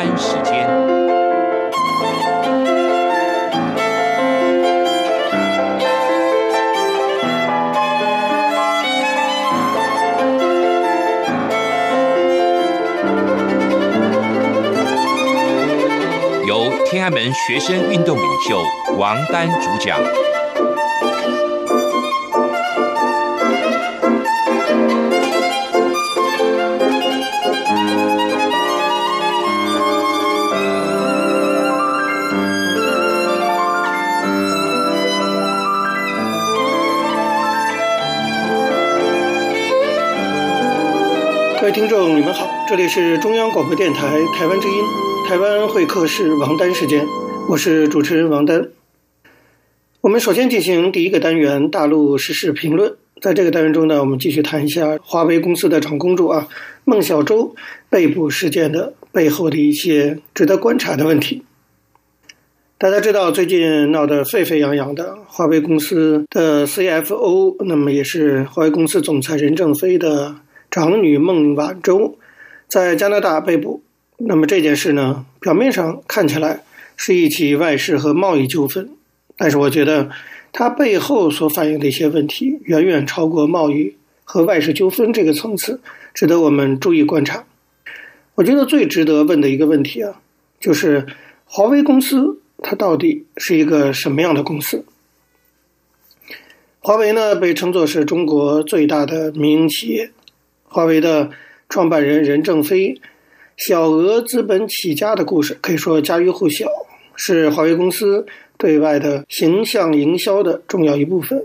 丹时间，由天安门学生运动领袖王丹主讲。位听众，你们好，这里是中央广播电台台湾之音，台湾会客室王丹时间，我是主持人王丹。我们首先进行第一个单元大陆时事评论，在这个单元中呢，我们继续谈一下华为公司的长公主啊孟小舟被捕事件的背后的一些值得观察的问题。大家知道，最近闹得沸沸扬扬的华为公司的 CFO，那么也是华为公司总裁任正非的。长女孟晚舟在加拿大被捕，那么这件事呢，表面上看起来是一起外事和贸易纠纷，但是我觉得它背后所反映的一些问题，远远超过贸易和外事纠纷这个层次，值得我们注意观察。我觉得最值得问的一个问题啊，就是华为公司它到底是一个什么样的公司？华为呢，被称作是中国最大的民营企业。华为的创办人任正非小额资本起家的故事，可以说家喻户晓，是华为公司对外的形象营销的重要一部分。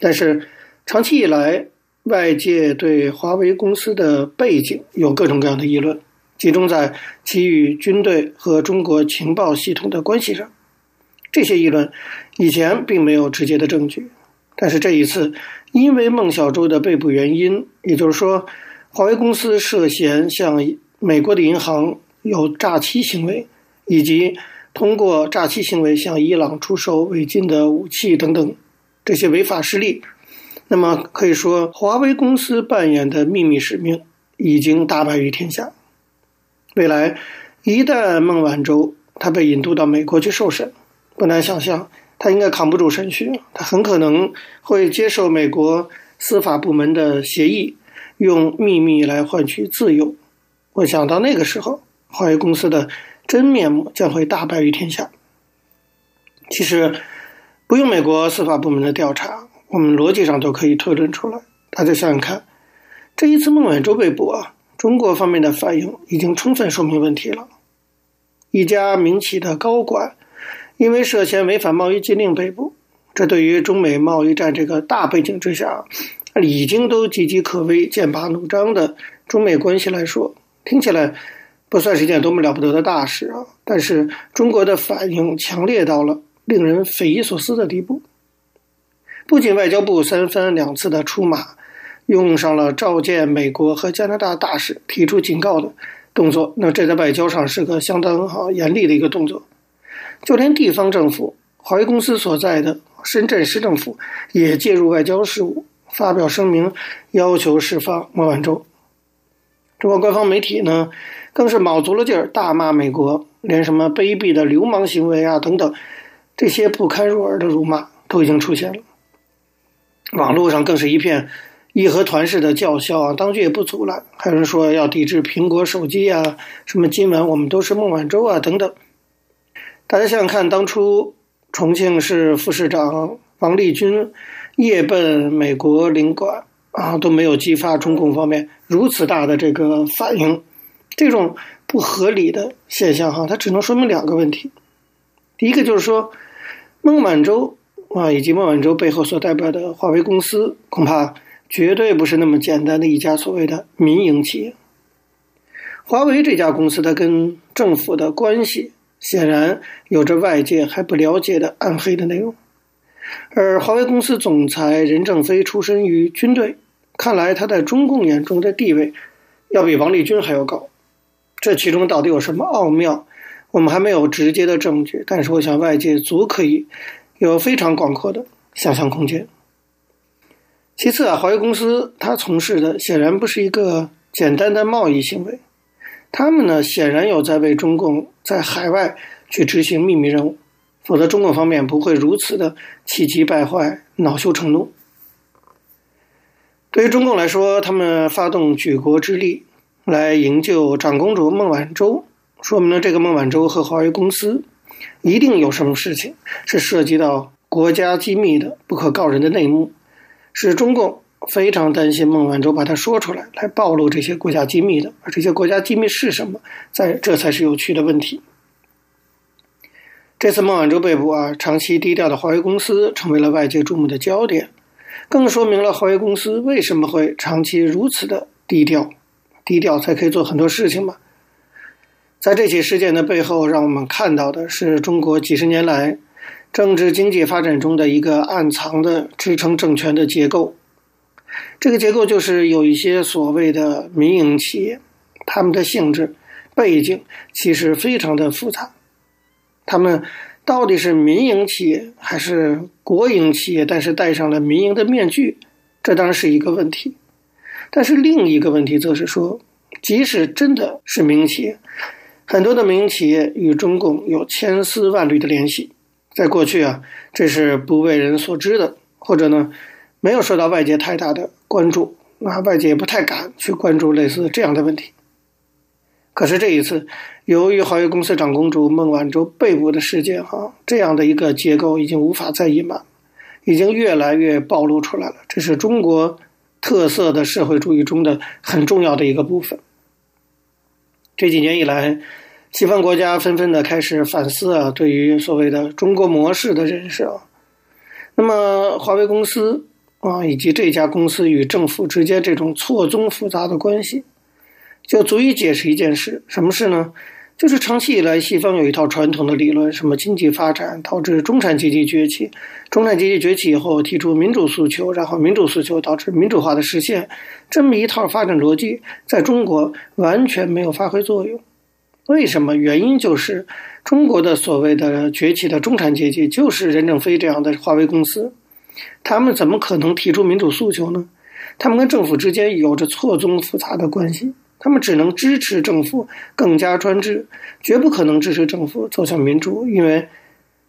但是，长期以来，外界对华为公司的背景有各种各样的议论，集中在其与军队和中国情报系统的关系上。这些议论以前并没有直接的证据。但是这一次，因为孟小舟的被捕原因，也就是说，华为公司涉嫌向美国的银行有诈欺行为，以及通过诈欺行为向伊朗出售违禁的武器等等这些违法事例，那么可以说，华为公司扮演的秘密使命已经大白于天下。未来一旦孟晚舟他被引渡到美国去受审，不难想象。他应该扛不住审讯，他很可能会接受美国司法部门的协议，用秘密来换取自由。我想到那个时候，华为公司的真面目将会大白于天下。其实，不用美国司法部门的调查，我们逻辑上都可以推论出来。大家想想看，这一次孟晚舟被捕啊，中国方面的反应已经充分说明问题了。一家民企的高管。因为涉嫌违反贸易禁令被捕，这对于中美贸易战这个大背景之下，已经都岌岌可危、剑拔弩张的中美关系来说，听起来不算是一件多么了不得的大事啊。但是中国的反应强烈到了令人匪夷所思的地步，不仅外交部三番两次的出马，用上了召见美国和加拿大大使、提出警告的动作，那这在外交上是个相当好严厉的一个动作。就连地方政府，华为公司所在的深圳市政府也介入外交事务，发表声明要求释放孟晚舟。中国官方媒体呢，更是卯足了劲儿大骂美国，连什么卑鄙的流氓行为啊等等，这些不堪入耳的辱骂都已经出现了。网络上更是一片义和团式的叫嚣啊，当局也不阻拦，还有人说要抵制苹果手机啊，什么今晚我们都是孟晚舟啊等等。大家想想看，当初重庆市副市长王立军夜奔美国领馆啊，都没有激发中共方面如此大的这个反应，这种不合理的现象哈，它只能说明两个问题。第一个就是说，孟晚舟啊，以及孟晚舟背后所代表的华为公司，恐怕绝对不是那么简单的一家所谓的民营企业。华为这家公司，它跟政府的关系。显然有着外界还不了解的暗黑的内容，而华为公司总裁任正非出身于军队，看来他在中共眼中的地位要比王立军还要高。这其中到底有什么奥妙？我们还没有直接的证据，但是我想外界足可以有非常广阔的想象空间。其次啊，华为公司它从事的显然不是一个简单的贸易行为。他们呢，显然有在为中共在海外去执行秘密任务，否则中共方面不会如此的气急败坏、恼羞成怒。对于中共来说，他们发动举国之力来营救长公主孟晚舟，说明了这个孟晚舟和华为公司一定有什么事情是涉及到国家机密的、不可告人的内幕，是中共非常担心孟晚舟把它说出来，来暴露这些国家机密的。而这些国家机密是什么？在这才是有趣的问题。这次孟晚舟被捕啊，长期低调的华为公司成为了外界注目的焦点。更说明了华为公司为什么会长期如此的低调，低调才可以做很多事情嘛。在这起事件的背后，让我们看到的是中国几十年来政治经济发展中的一个暗藏的支撑政权的结构。这个结构就是有一些所谓的民营企业，他们的性质背景其实非常的复杂，他们。到底是民营企业还是国营企业？但是戴上了民营的面具，这当然是一个问题。但是另一个问题则是说，即使真的是民营企业，很多的民营企业与中共有千丝万缕的联系。在过去啊，这是不为人所知的，或者呢，没有受到外界太大的关注，那外界也不太敢去关注类似这样的问题。可是这一次，由于华为公司长公主孟晚舟被捕的事件，哈，这样的一个结构已经无法再隐瞒，已经越来越暴露出来了。这是中国特色的社会主义中的很重要的一个部分。这几年以来，西方国家纷纷的开始反思啊，对于所谓的中国模式的认识啊。那么，华为公司啊，以及这家公司与政府之间这种错综复杂的关系。就足以解释一件事，什么事呢？就是长期以来，西方有一套传统的理论，什么经济发展导致中产阶级崛起，中产阶级崛起以后提出民主诉求，然后民主诉求导致民主化的实现，这么一套发展逻辑，在中国完全没有发挥作用。为什么？原因就是中国的所谓的崛起的中产阶级，就是任正非这样的华为公司，他们怎么可能提出民主诉求呢？他们跟政府之间有着错综复杂的关系。他们只能支持政府更加专制，绝不可能支持政府走向民主，因为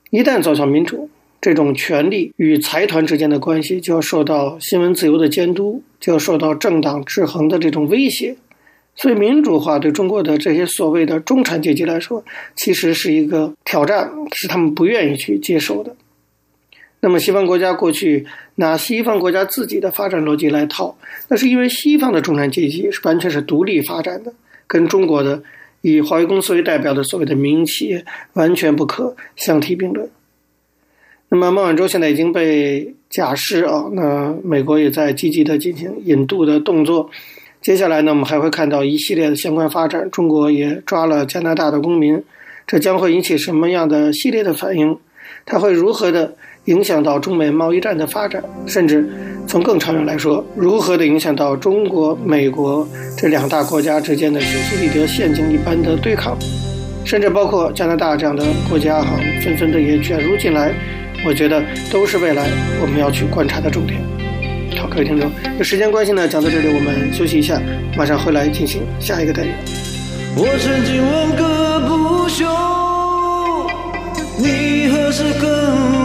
一旦走向民主，这种权力与财团之间的关系就要受到新闻自由的监督，就要受到政党制衡的这种威胁。所以，民主化对中国的这些所谓的中产阶级来说，其实是一个挑战，是他们不愿意去接受的。那么，西方国家过去拿西方国家自己的发展逻辑来套，那是因为西方的中产阶级是完全是独立发展的，跟中国的以华为公司为代表的所谓的民营企业完全不可相提并论。那么，孟晚舟现在已经被假释啊，那美国也在积极的进行引渡的动作。接下来呢，我们还会看到一系列的相关发展。中国也抓了加拿大的公民，这将会引起什么样的系列的反应？它会如何的？影响到中美贸易战的发展，甚至从更长远来说，如何的影响到中国、美国这两大国家之间的修昔底德陷阱一般的对抗，甚至包括加拿大这样的国家哈，纷纷的也卷入进来，我觉得都是未来我们要去观察的重点。好，各位听众，有时间关系呢，讲到这里，我们休息一下，马上回来进行下一个单元。我曾经问个不休，你何时跟我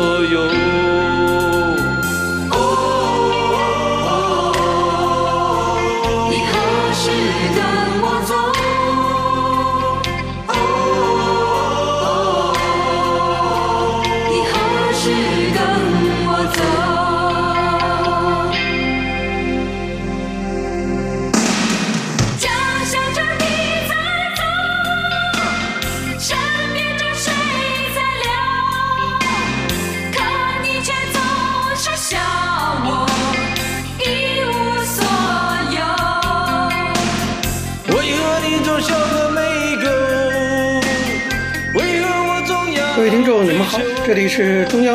值得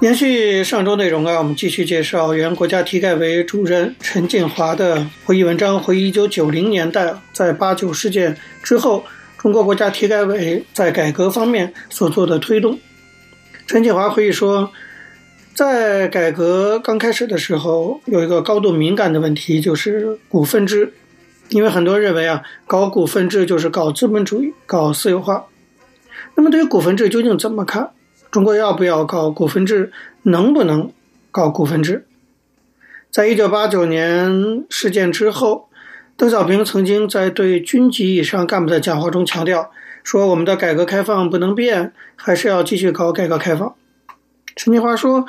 延续上周内容啊，我们继续介绍原国家体改委主任陈锦华的回忆文章，回忆一九九零年代在八九事件之后，中国国家体改委在改革方面所做的推动。陈锦华回忆说，在改革刚开始的时候，有一个高度敏感的问题，就是股份制，因为很多人认为啊，搞股份制就是搞资本主义、搞私有化。那么对于股份制究竟怎么看？中国要不要搞股份制？能不能搞股份制？在一九八九年事件之后，邓小平曾经在对军级以上干部的讲话中强调说：“我们的改革开放不能变，还是要继续搞改革开放。”陈锦华说：“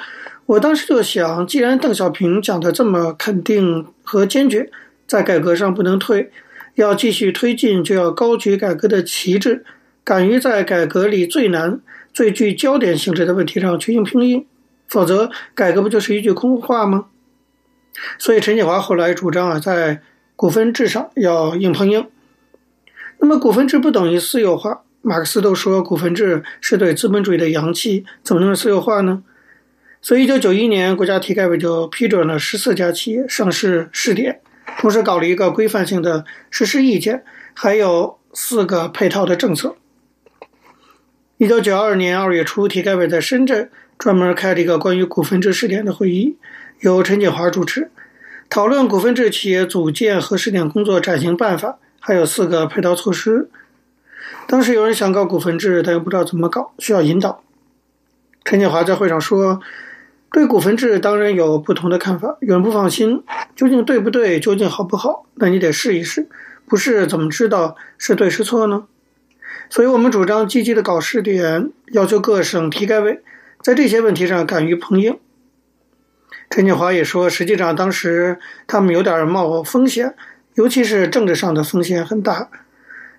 我当时就想，既然邓小平讲的这么肯定和坚决，在改革上不能退，要继续推进，就要高举改革的旗帜，敢于在改革里最难。”最具焦点性质的问题上去硬拼硬，否则改革不就是一句空话吗？所以陈锦华后来主张啊，在股份制上要硬碰硬。那么股份制不等于私有化，马克思都说股份制是对资本主义的扬弃，怎么能是私有化呢？所以一九九一年，国家体改委就批准了十四家企业上市试点，同时搞了一个规范性的实施意见，还有四个配套的政策。一九九二年二月初，体改委在深圳专门开了一个关于股份制试点的会议，由陈锦华主持，讨论股份制企业组建和试点工作暂行办法，还有四个配套措施。当时有人想搞股份制，但又不知道怎么搞，需要引导。陈锦华在会上说：“对股份制当然有不同的看法，有人不放心，究竟对不对，究竟好不好？那你得试一试，不试怎么知道是对是错呢？”所以我们主张积极的搞试点，要求各省体改委在这些问题上敢于碰硬。陈锦华也说，实际上当时他们有点冒风险，尤其是政治上的风险很大，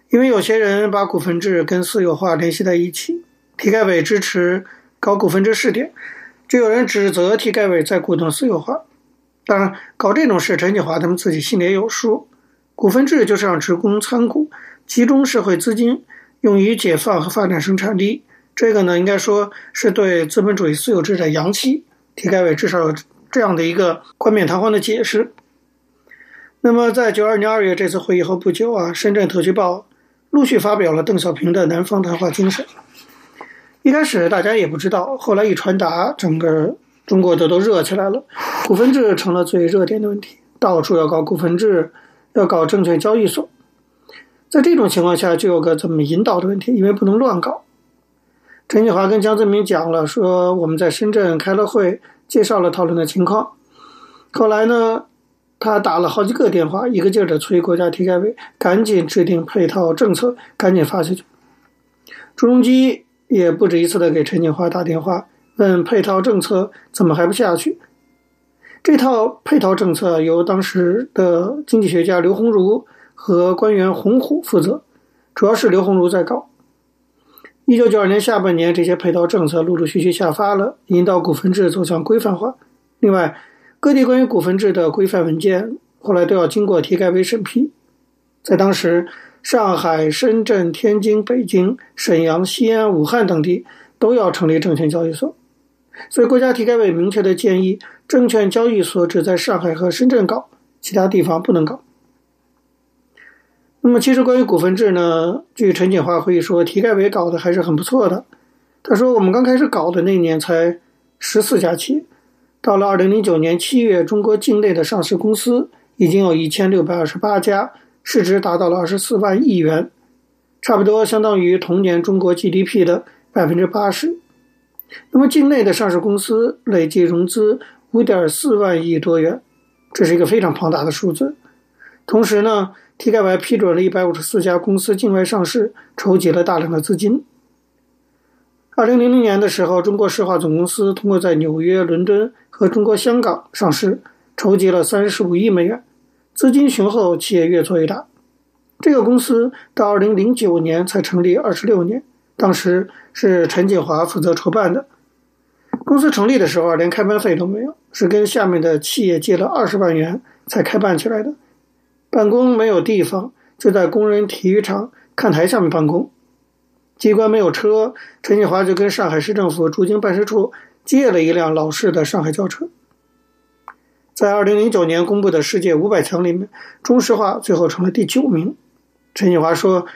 因为有些人把股份制跟私有化联系在一起。体改委支持搞股份制试点，就有人指责体改委在鼓动私有化。当然，搞这种事，陈锦华他们自己心里也有数。股份制就是让职工参股，集中社会资金。用于解放和发展生产力，这个呢，应该说是对资本主义私有制的扬弃。体改委至少有这样的一个冠冕堂皇的解释。那么，在九二年二月这次会议后不久啊，深圳特区报陆续发表了邓小平的南方谈话精神。一开始大家也不知道，后来一传达，整个中国的都热起来了，股份制成了最热点的问题，到处要搞股份制，要搞证券交易所。在这种情况下，就有个怎么引导的问题，因为不能乱搞。陈锦华跟江泽民讲了，说我们在深圳开了会，介绍了讨论的情况。后来呢，他打了好几个电话，一个劲儿的催国家体改委赶紧制定配套政策，赶紧发下去。朱镕基也不止一次的给陈锦华打电话，问配套政策怎么还不下去？这套配套政策由当时的经济学家刘鸿儒。和官员洪虎负责，主要是刘鸿儒在搞。一九九二年下半年，这些配套政策陆陆续续下发了，引导股份制走向规范化。另外，各地关于股份制的规范文件后来都要经过体改委审批。在当时，上海、深圳、天津、北京、沈阳、西安、武汉等地都要成立证券交易所，所以国家体改委明确的建议，证券交易所只在上海和深圳搞，其他地方不能搞。那么，其实关于股份制呢，据陈锦华回忆说，体改委搞得还是很不错的。他说，我们刚开始搞的那年才十四家企业，到了二零零九年七月，中国境内的上市公司已经有一千六百二十八家，市值达到了二十四万亿元，差不多相当于同年中国 GDP 的百分之八十。那么，境内的上市公司累计融资五点四万亿多元，这是一个非常庞大的数字。同时呢，体改委批准了一百五十四家公司境外上市，筹集了大量的资金。二零零零年的时候，中国石化总公司通过在纽约、伦敦和中国香港上市，筹集了三十五亿美元，资金雄厚，企业越做越大。这个公司到二零零九年才成立二十六年，当时是陈锦华负责筹办的。公司成立的时候连开办费都没有，是跟下面的企业借了二十万元才开办起来的。办公没有地方，就在工人体育场看台下面办公。机关没有车，陈锦华就跟上海市政府驻京办事处借了一辆老式的上海轿车。在二零零九年公布的世界五百强里面，中石化最后成了第九名。陈锦华说：“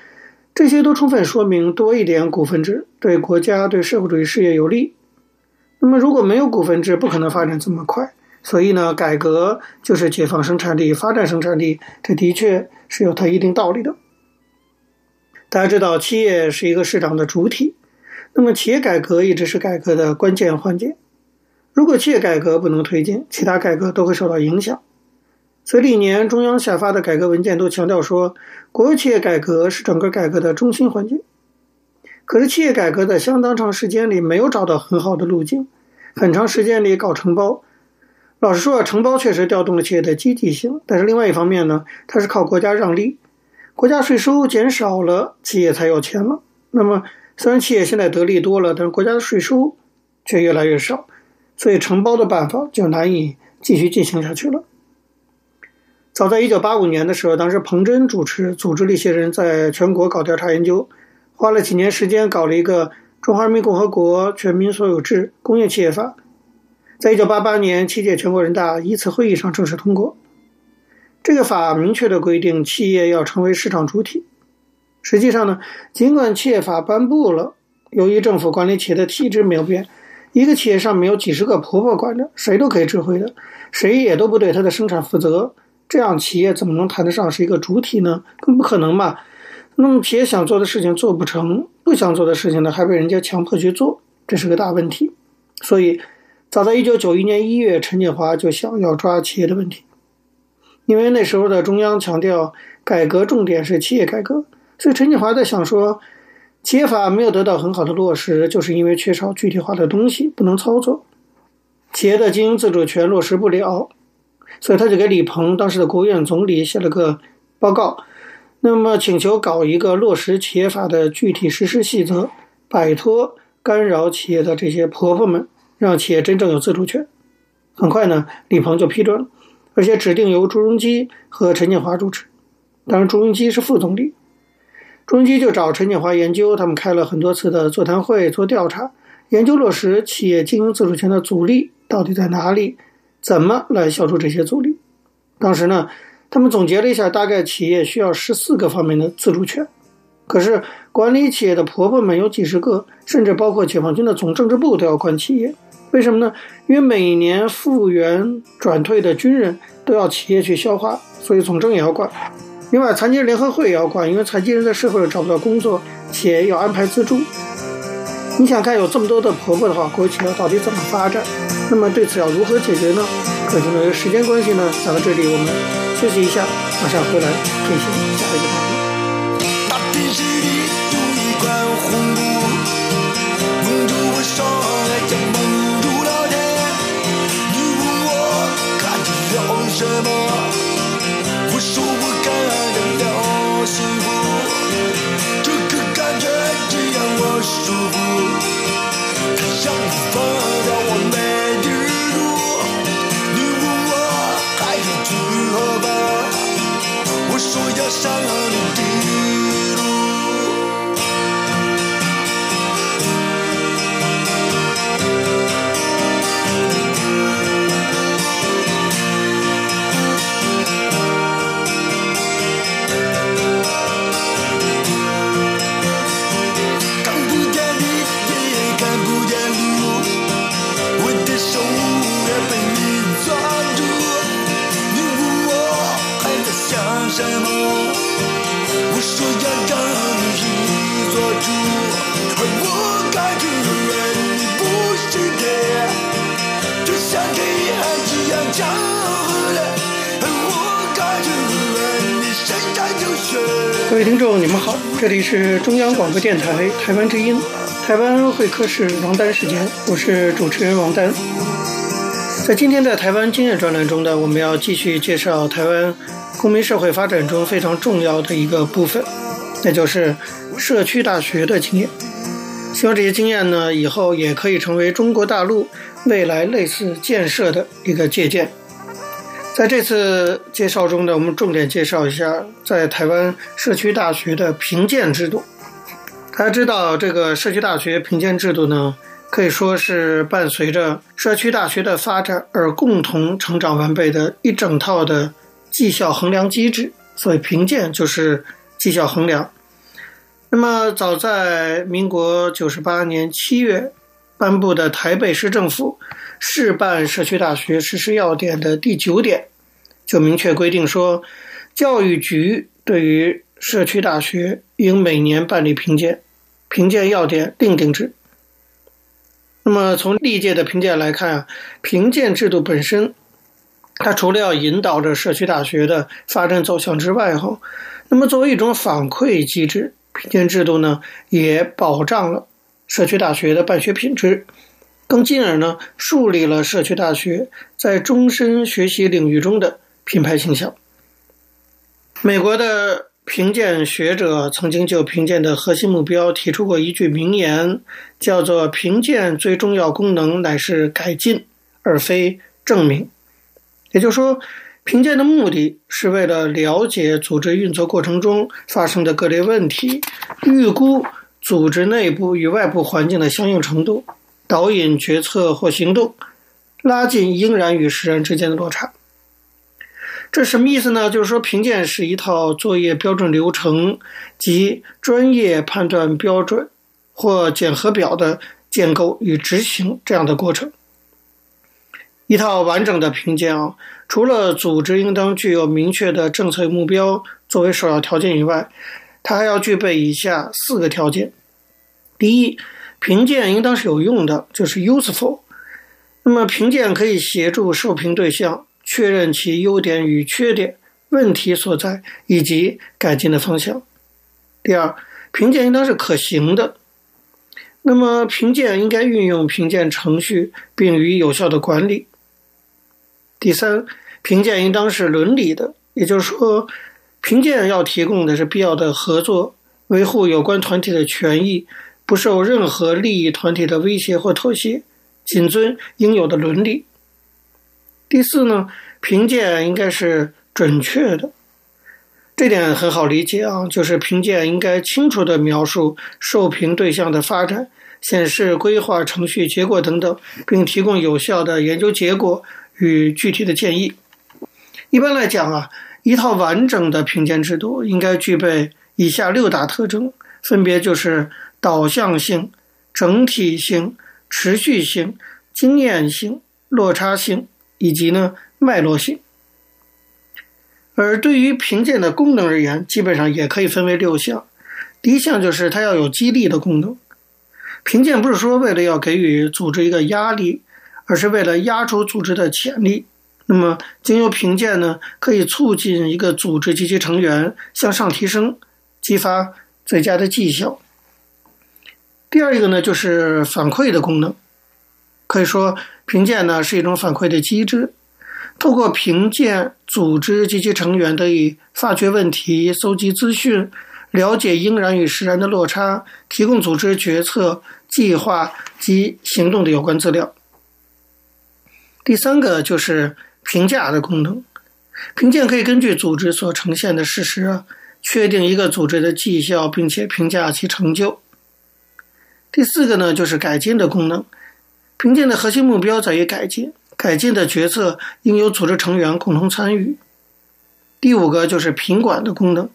这些都充分说明多一点股份制对国家、对社会主义事业有利。那么如果没有股份制，不可能发展这么快。所以呢，改革就是解放生产力、发展生产力，这的确是有它一定道理的。大家知道，企业是一个市场的主体，那么企业改革一直是改革的关键环节。如果企业改革不能推进，其他改革都会受到影响。”所以历年中央下发的改革文件都强调说，国有企业改革是整个改革的中心环节。可是企业改革在相当长时间里没有找到很好的路径，很长时间里搞承包。老实说啊，承包确实调动了企业的积极性，但是另外一方面呢，它是靠国家让利，国家税收减少了，企业才有钱了。那么虽然企业现在得利多了，但是国家的税收却越来越少，所以承包的办法就难以继续进行下去了。早在一九八五年的时候，当时彭真主持组织了一些人在全国搞调查研究，花了几年时间搞了一个《中华人民共和国全民所有制工业企业法》，在一九八八年七届全国人大一次会议上正式通过。这个法明确的规定，企业要成为市场主体。实际上呢，尽管企业法颁布了，由于政府管理企业的体制没有变，一个企业上面有几十个婆婆管着，谁都可以指挥的，谁也都不对他的生产负责。这样企业怎么能谈得上是一个主体呢？更不可能嘛。那么企业想做的事情做不成，不想做的事情呢，还被人家强迫去做，这是个大问题。所以，早在一九九一年一月，陈锦华就想要抓企业的问题，因为那时候的中央强调改革重点是企业改革，所以陈锦华在想说，企业法没有得到很好的落实，就是因为缺少具体化的东西，不能操作，企业的经营自主权落实不了。所以他就给李鹏当时的国务院总理写了个报告，那么请求搞一个落实企业法的具体实施细则，摆脱干扰企业的这些婆婆们，让企业真正有自主权。很快呢，李鹏就批准了，而且指定由朱镕基和陈建华主持。当然，朱镕基是副总理，朱镕基就找陈建华研究，他们开了很多次的座谈会做调查，研究落实企业经营自主权的阻力到底在哪里。怎么来消除这些阻力？当时呢，他们总结了一下，大概企业需要十四个方面的自主权。可是管理企业的婆婆们有几十个，甚至包括解放军的总政治部都要管企业。为什么呢？因为每年复员转退的军人都要企业去消化，所以总政也要管。另外，残疾人联合会也要管，因为残疾人在社会上找不到工作，企业要安排资助。你想看有这么多的婆婆的话，国企要到底怎么发展？那么对此要如何解决呢？可是呢，时间关系呢，讲到这里我们休息一下，马上回来进行下一个 je m'en 各位听众，你们好，这里是中央广播电台台湾之音，台湾会客室王丹时间，我是主持人王丹。在今天的台湾经验专栏中呢，我们要继续介绍台湾公民社会发展中非常重要的一个部分，那就是社区大学的经验。希望这些经验呢，以后也可以成为中国大陆未来类似建设的一个借鉴。在这次介绍中呢，我们重点介绍一下在台湾社区大学的评鉴制度。大家知道，这个社区大学评鉴制度呢，可以说是伴随着社区大学的发展而共同成长完备的一整套的绩效衡量机制。所以，评鉴就是绩效衡量。那么，早在民国九十八年七月颁布的台北市政府试办社区大学实施要点的第九点，就明确规定说，教育局对于社区大学应每年办理评鉴，评鉴要点另定制。那么，从历届的评鉴来看啊，评鉴制度本身，它除了要引导着社区大学的发展走向之外，哈，那么作为一种反馈机制。评鉴制度呢，也保障了社区大学的办学品质，更进而呢，树立了社区大学在终身学习领域中的品牌形象。美国的评鉴学者曾经就评鉴的核心目标提出过一句名言，叫做“评鉴最重要功能乃是改进，而非证明”。也就是说，评鉴的目的是为了了解组织运作过程中发生的各类问题，预估组织内部与外部环境的相应程度，导引决策或行动，拉近应然与实然之间的落差。这什么意思呢？就是说，评鉴是一套作业标准流程及专业判断标准或检核表的建构与执行这样的过程。一套完整的评鉴啊，除了组织应当具有明确的政策目标作为首要条件以外，它还要具备以下四个条件：第一，评鉴应当是有用的，就是 useful。那么，评鉴可以协助受评对象确认其优点与缺点、问题所在以及改进的方向。第二，评鉴应当是可行的。那么，评鉴应该运用评鉴程序，并予以有效的管理。第三，评鉴应当是伦理的，也就是说，评鉴要提供的是必要的合作，维护有关团体的权益，不受任何利益团体的威胁或妥协，谨遵应有的伦理。第四呢，评鉴应该是准确的，这点很好理解啊，就是评鉴应该清楚地描述受评对象的发展、显示规划程序结果等等，并提供有效的研究结果。与具体的建议。一般来讲啊，一套完整的评鉴制度应该具备以下六大特征，分别就是导向性、整体性、持续性、经验性、落差性以及呢脉络性。而对于评鉴的功能而言，基本上也可以分为六项。第一项就是它要有激励的功能。评鉴不是说为了要给予组织一个压力。而是为了压出组织的潜力，那么经由评鉴呢，可以促进一个组织及其成员向上提升，激发最佳的绩效。第二一个呢，就是反馈的功能，可以说评鉴呢是一种反馈的机制，透过评鉴，组织及其成员得以发掘问题、搜集资讯、了解应然与实然的落差，提供组织决策、计划及行动的有关资料。第三个就是评价的功能，评鉴可以根据组织所呈现的事实啊，确定一个组织的绩效，并且评价其成就。第四个呢，就是改进的功能，评鉴的核心目标在于改进，改进的决策应由组织成员共同参与。第五个就是品管的功能，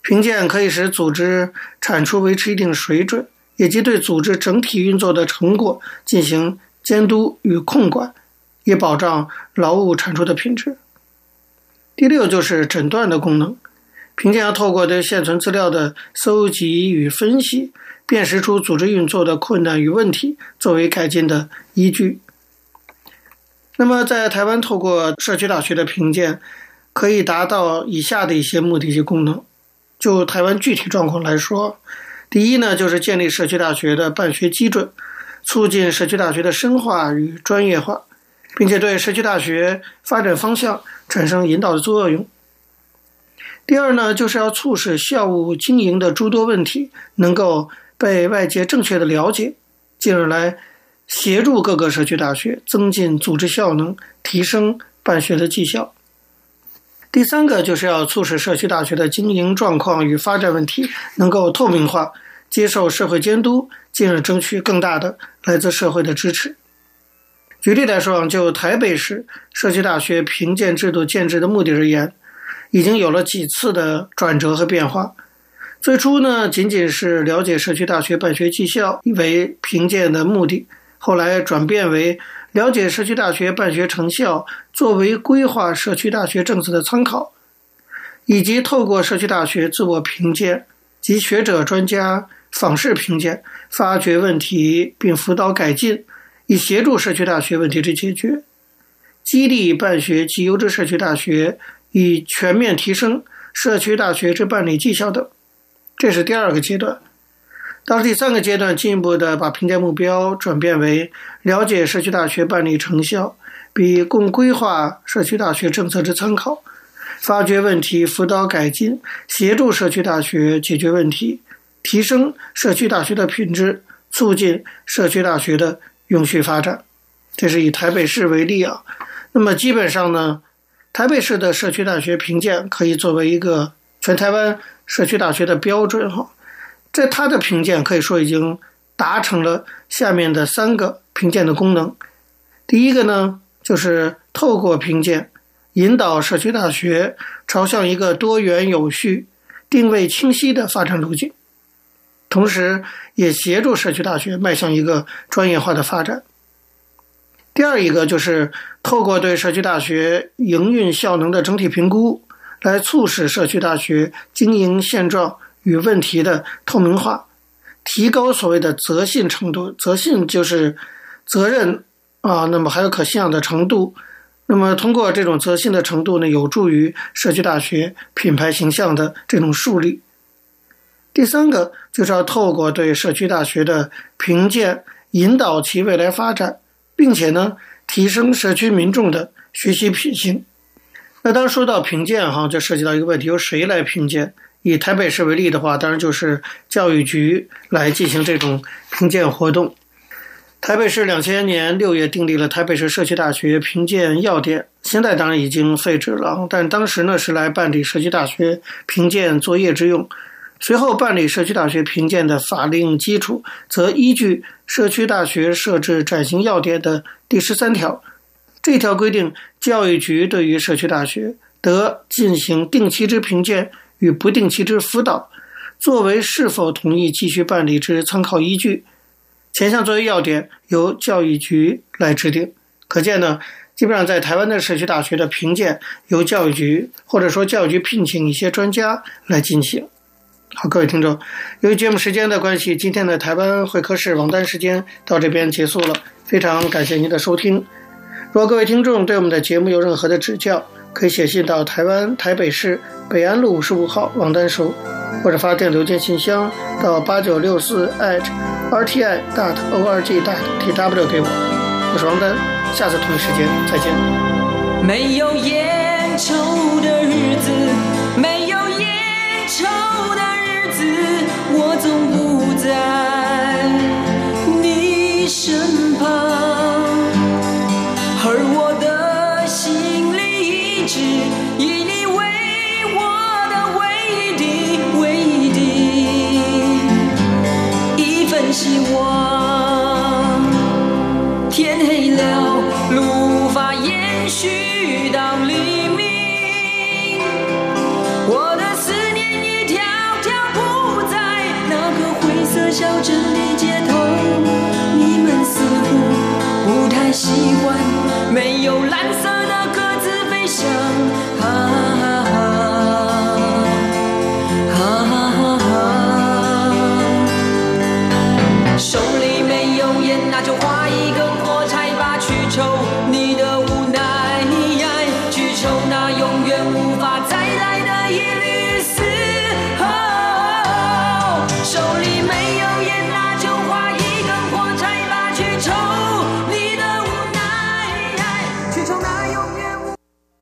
评鉴可以使组织产出维持一定水准，以及对组织整体运作的成果进行监督与控管。以保障劳务产出的品质。第六就是诊断的功能，评鉴要透过对现存资料的搜集与分析，辨识出组织运作的困难与问题，作为改进的依据。那么，在台湾透过社区大学的评鉴，可以达到以下的一些目的及功能。就台湾具体状况来说，第一呢，就是建立社区大学的办学基准，促进社区大学的深化与专业化。并且对社区大学发展方向产生引导的作用。第二呢，就是要促使校务经营的诸多问题能够被外界正确的了解，进而来协助各个社区大学增进组织效能，提升办学的绩效。第三个就是要促使社区大学的经营状况与发展问题能够透明化，接受社会监督，进而争取更大的来自社会的支持。举例来说，就台北市社区大学评鉴制度建制的目的而言。已经有了几次的转折和变化。最初呢，仅仅是了解社区大学办学绩效为评鉴的目的，后来转变为了解社区大学办学成效作为规划社区大学政策的参考，以及透过社区大学自我评鉴及学者专家访视评鉴，发掘问题并辅导改进，以协助社区大学问题之解决，激励办学及优质社区大学。以全面提升社区大学之办理绩效等，这是第二个阶段。到了第三个阶段，进一步的把评价目标转变为了解社区大学办理成效，比供规划社区大学政策之参考，发掘问题、辅导改进，协助社区大学解决问题，提升社区大学的品质，促进社区大学的永续发展。这是以台北市为例啊。那么基本上呢，台北市的社区大学评鉴可以作为一个全台湾社区大学的标准哈，在它的评鉴可以说已经达成了下面的三个评鉴的功能。第一个呢，就是透过评鉴引导社区大学朝向一个多元有序、定位清晰的发展路径，同时也协助社区大学迈向一个专业化的发展。第二一个就是透过对社区大学营运效能的整体评估，来促使社区大学经营现状与问题的透明化，提高所谓的责信程度。责信就是责任啊，那么还有可信仰的程度。那么通过这种责信的程度呢，有助于社区大学品牌形象的这种树立。第三个就是要透过对社区大学的评鉴，引导其未来发展。并且呢，提升社区民众的学习品性。那当说到评鉴哈，就涉及到一个问题：由谁来评鉴？以台北市为例的话，当然就是教育局来进行这种评鉴活动。台北市两千年六月订立了台北市社区大学评鉴要点，现在当然已经废止了，但当时呢是来办理社区大学评鉴作业之用。随后办理社区大学评鉴的法令基础，则依据《社区大学设置暂行要点》的第十三条，这条规定，教育局对于社区大学得进行定期之评鉴与不定期之辅导，作为是否同意继续办理之参考依据。前项作为要点，由教育局来制定。可见呢，基本上在台湾的社区大学的评鉴，由教育局或者说教育局聘请一些专家来进行。好，各位听众，由于节目时间的关系，今天的台湾会客室王丹时间到这边结束了。非常感谢您的收听。如果各位听众对我们的节目有任何的指教，可以写信到台湾台北市北安路五十五号王丹收，或者发电邮件信箱到八九六四 @rti dot org dot tw 给我。我是王丹，下次同一时间再见。没有烟抽在你身旁，而我的心里一直以你为我的唯一的、唯一的一份希望。